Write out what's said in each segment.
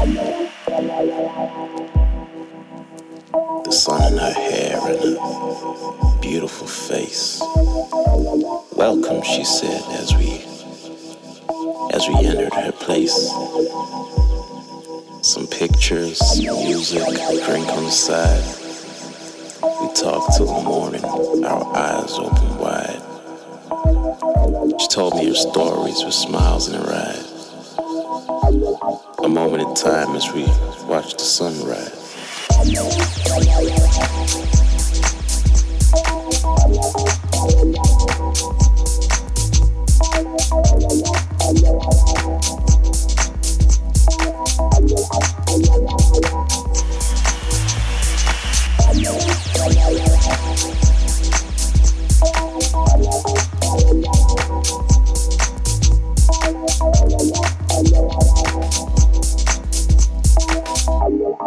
The sun in her hair and her beautiful face. Welcome, she said as we as we entered her place. Some pictures, music, drink on the side. We talked till the morning, our eyes open wide. She told me her stories with smiles in her eyes. Moment in time as we watch the sunrise.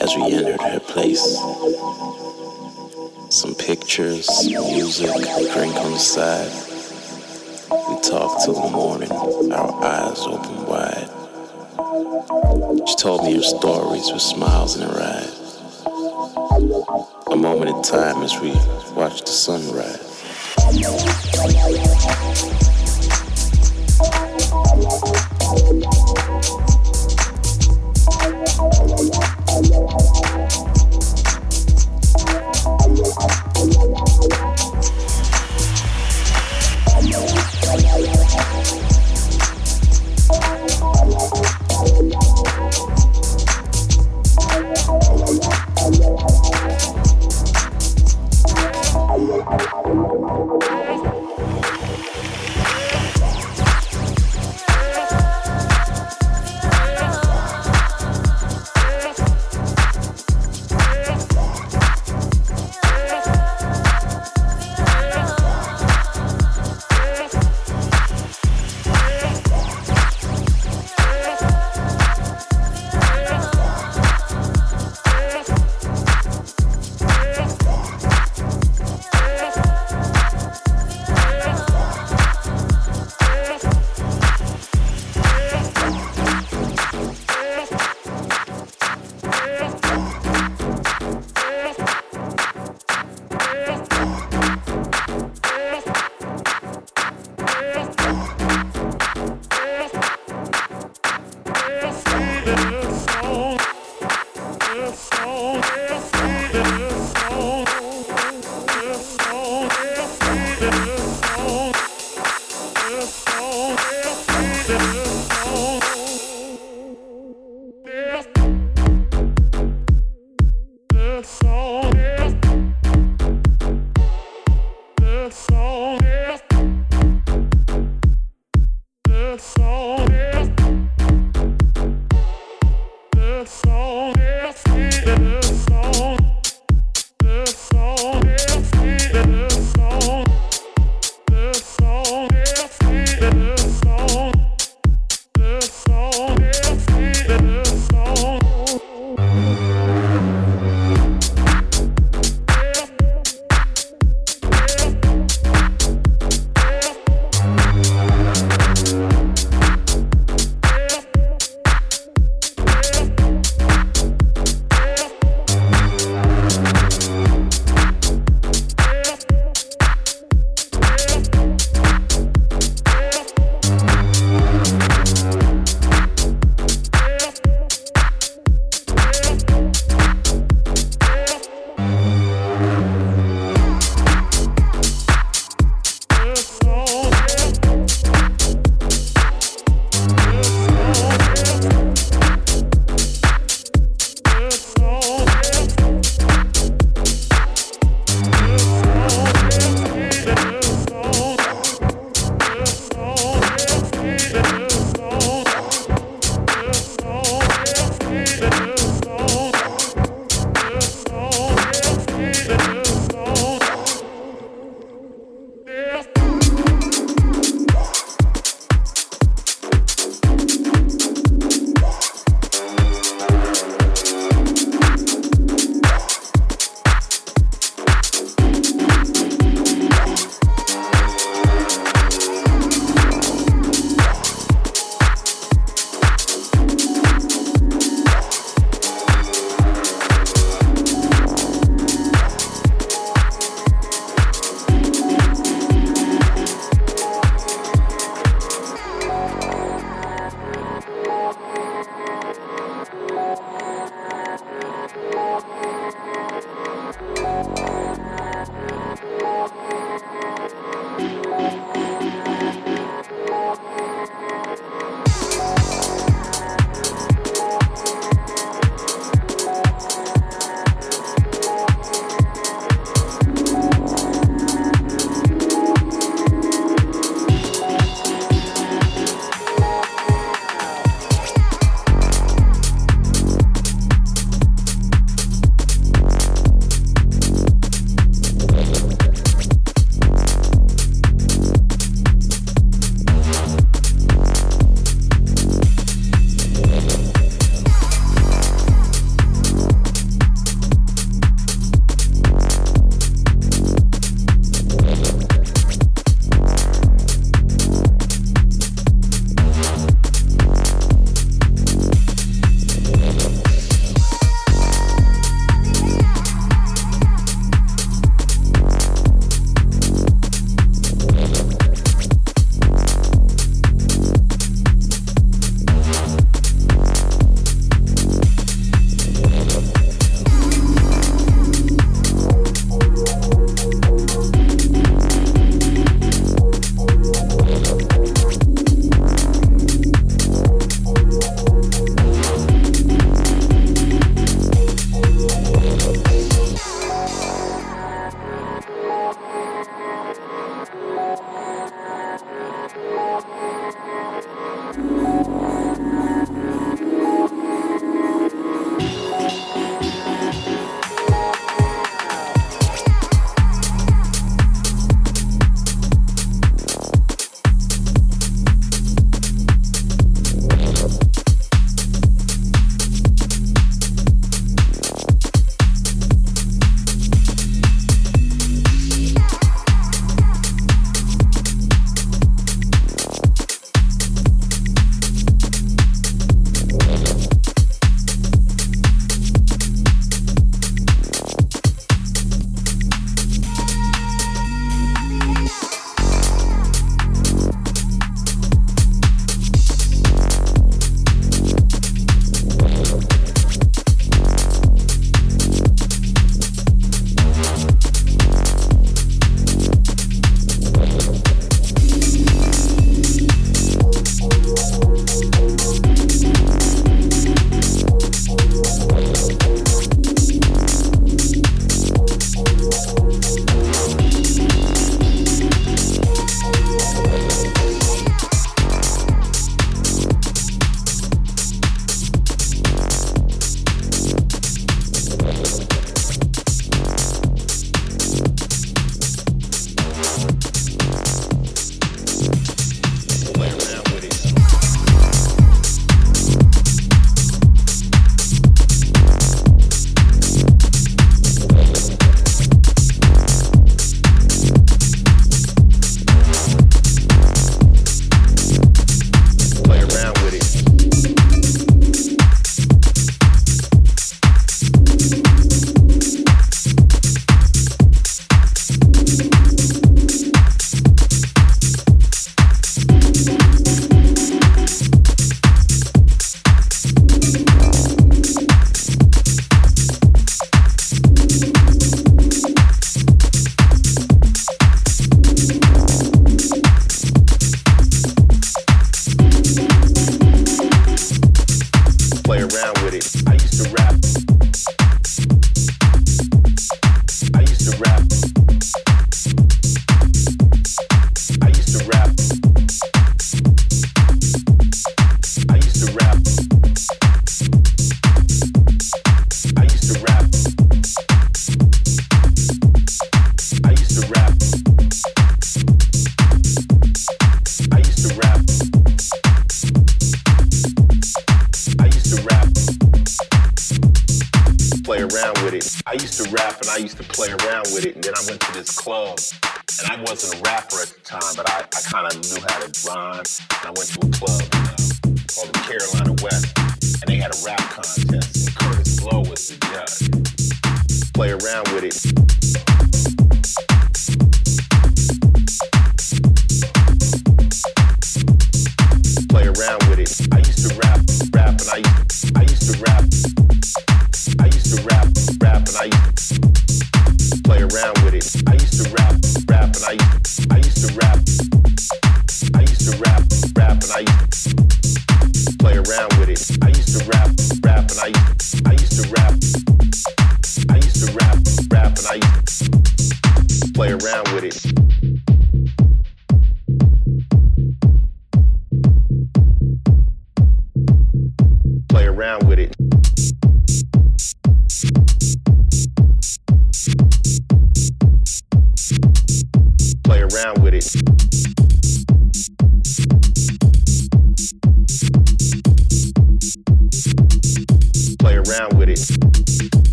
as we entered her place. Some pictures, music, drink on the side. We talked till the morning, our eyes open wide. She told me her stories with smiles in her eyes. A moment in time as we watched the sunrise. Thank you.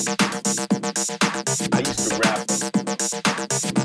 I used to rap.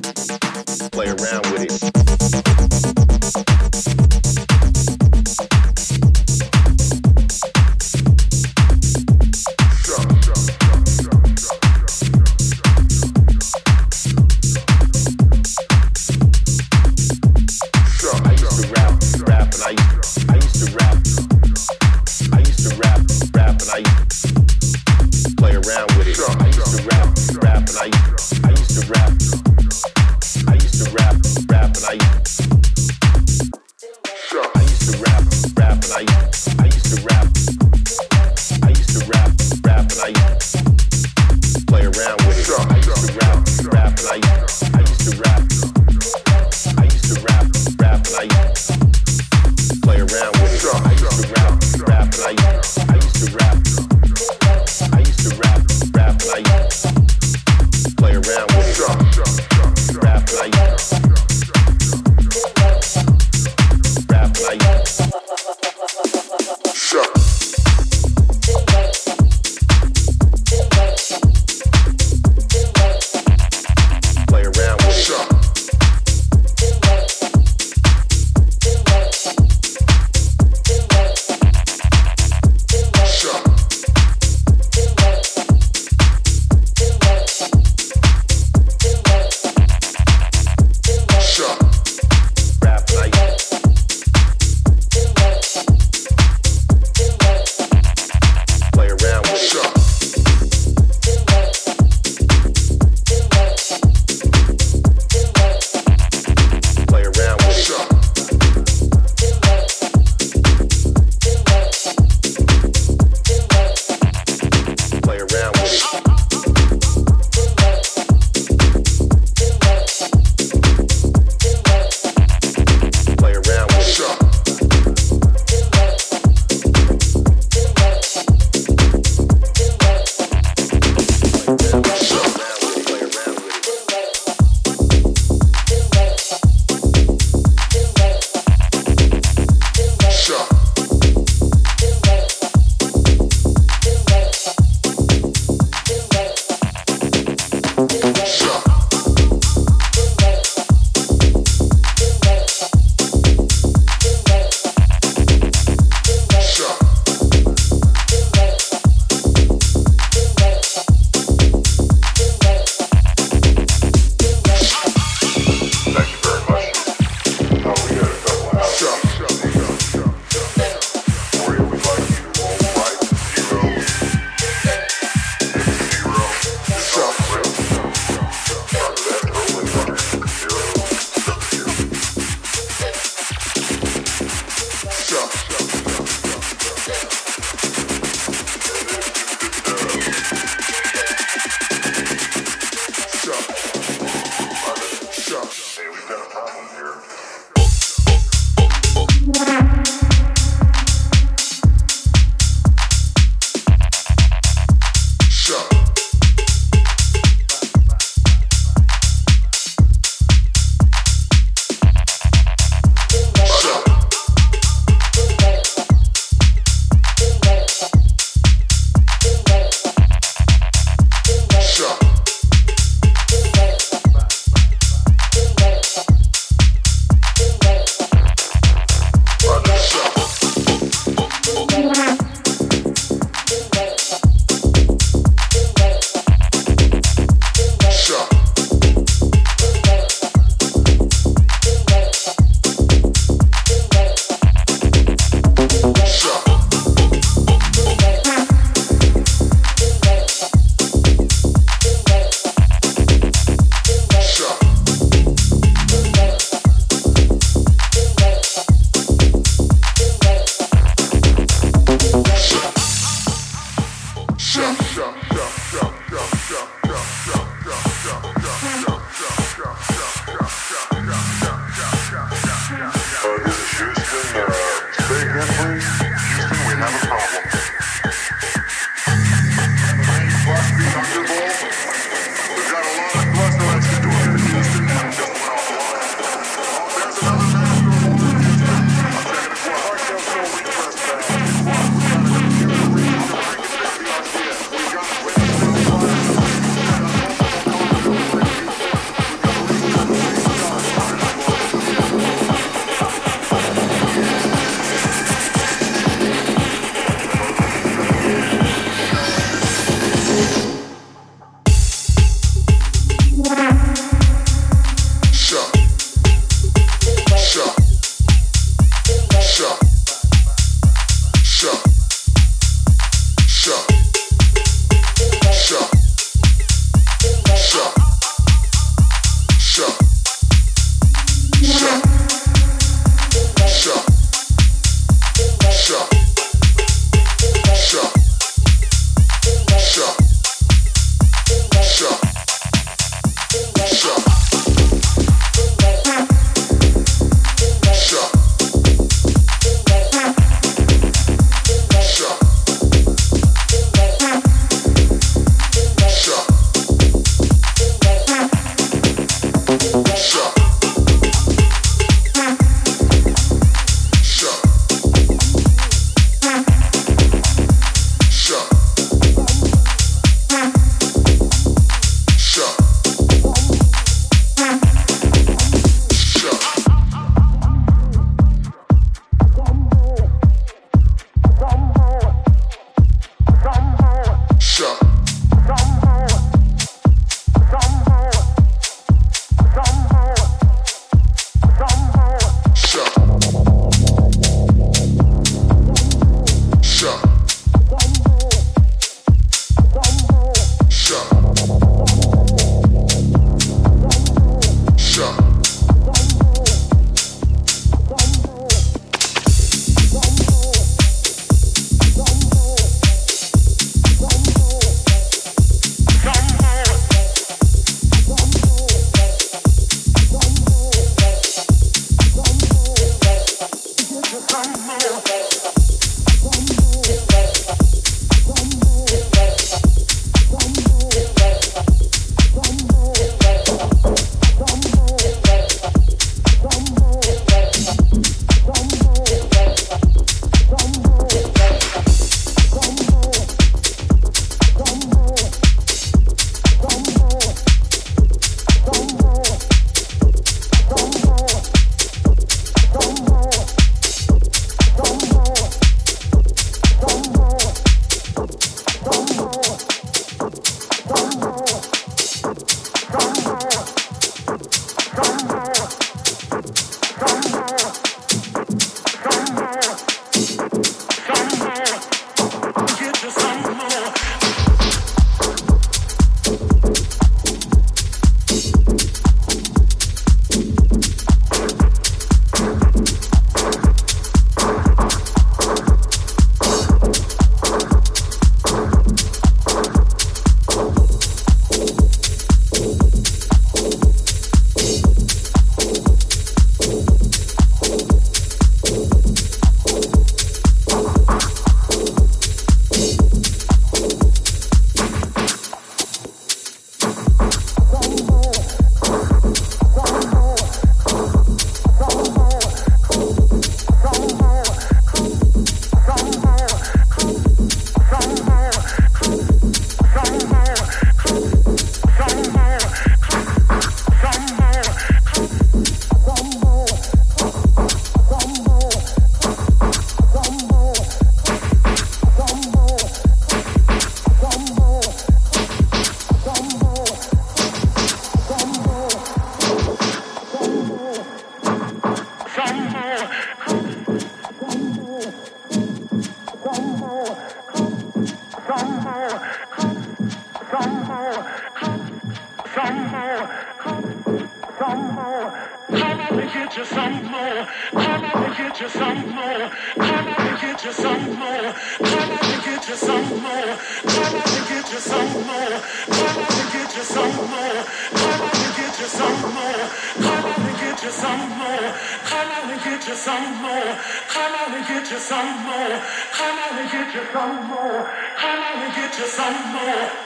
Come on and get you some more. Come on and get you some more. Come out and get you some more. Come out and get you some more. Come out and get you some more. Come out and get you some more. Come out and get you some more. Come out and get you some more. Come out and get you some more. Come out and get you some more.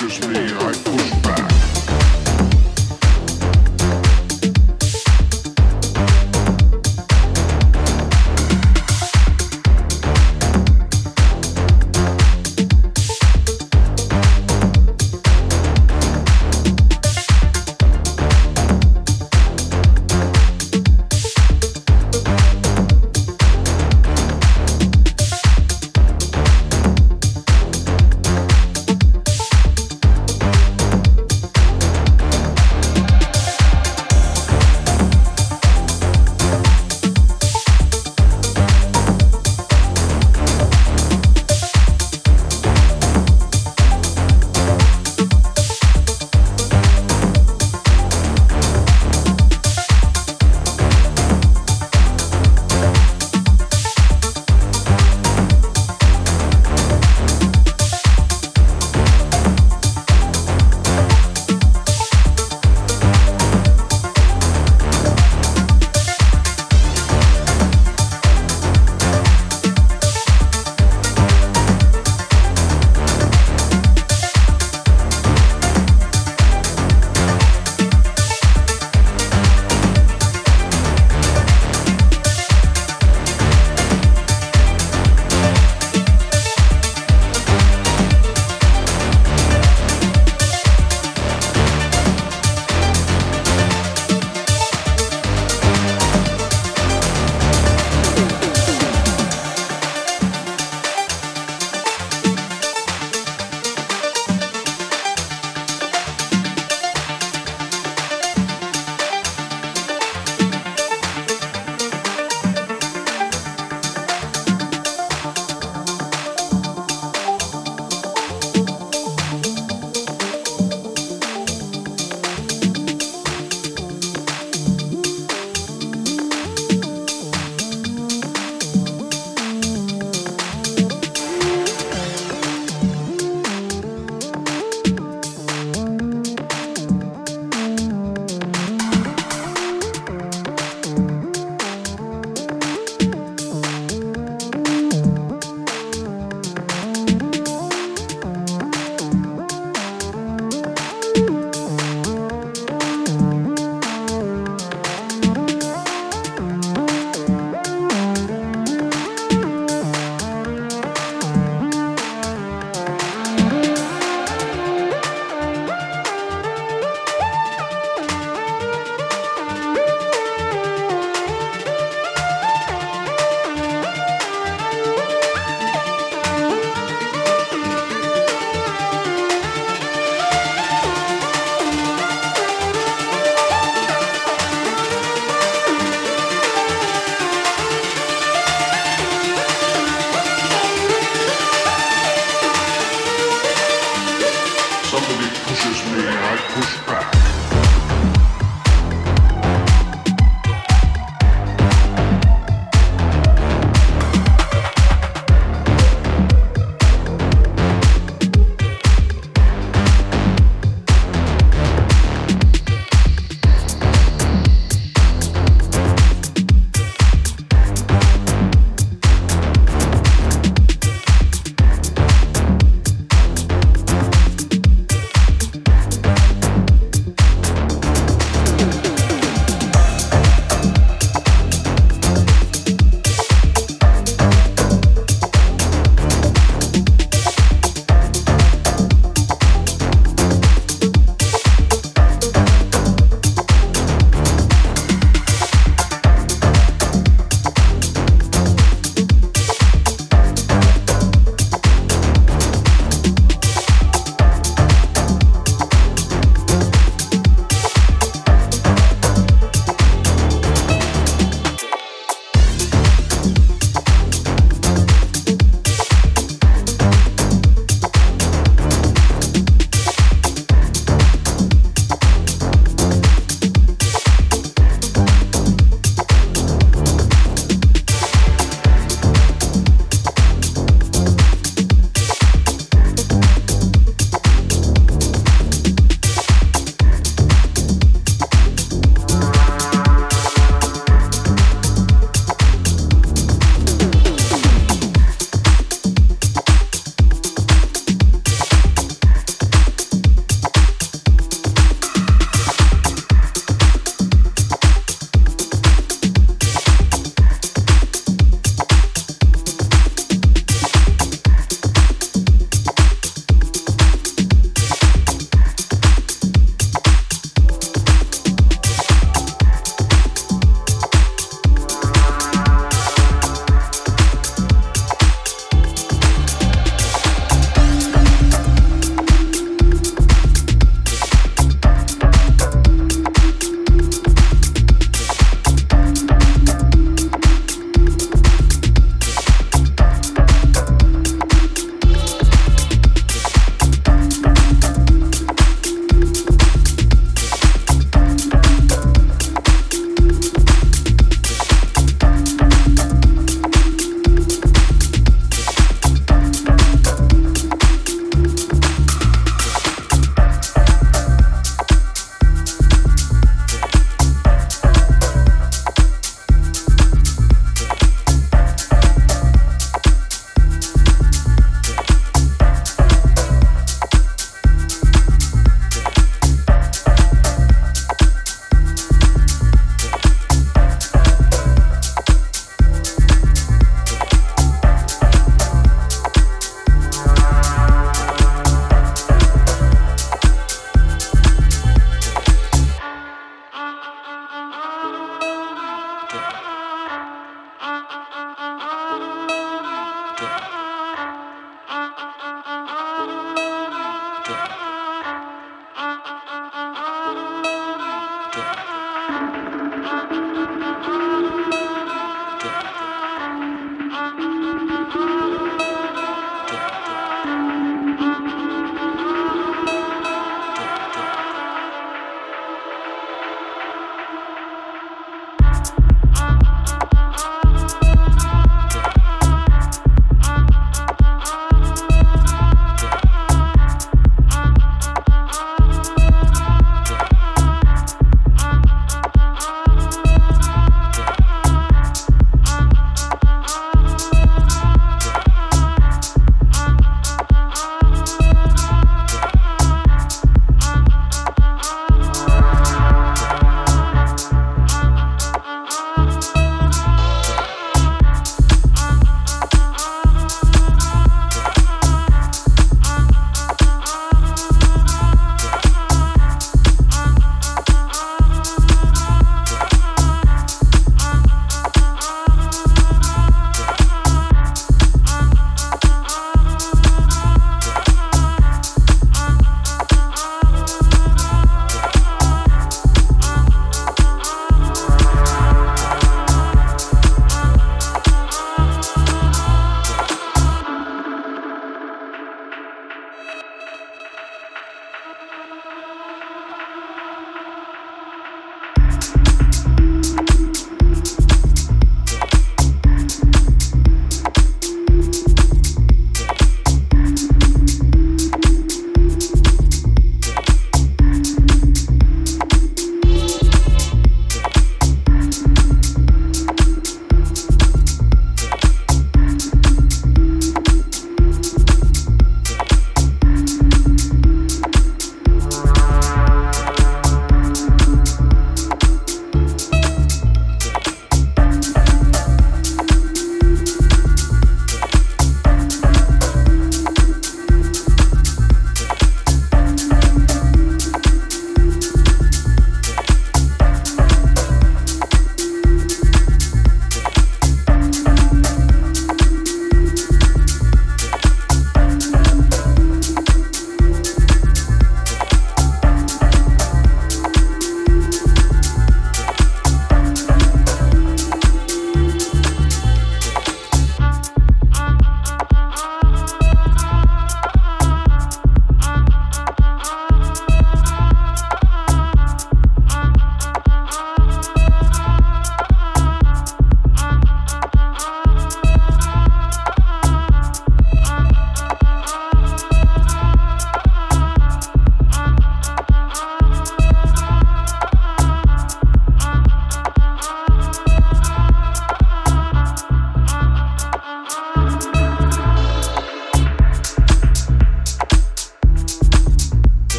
just me.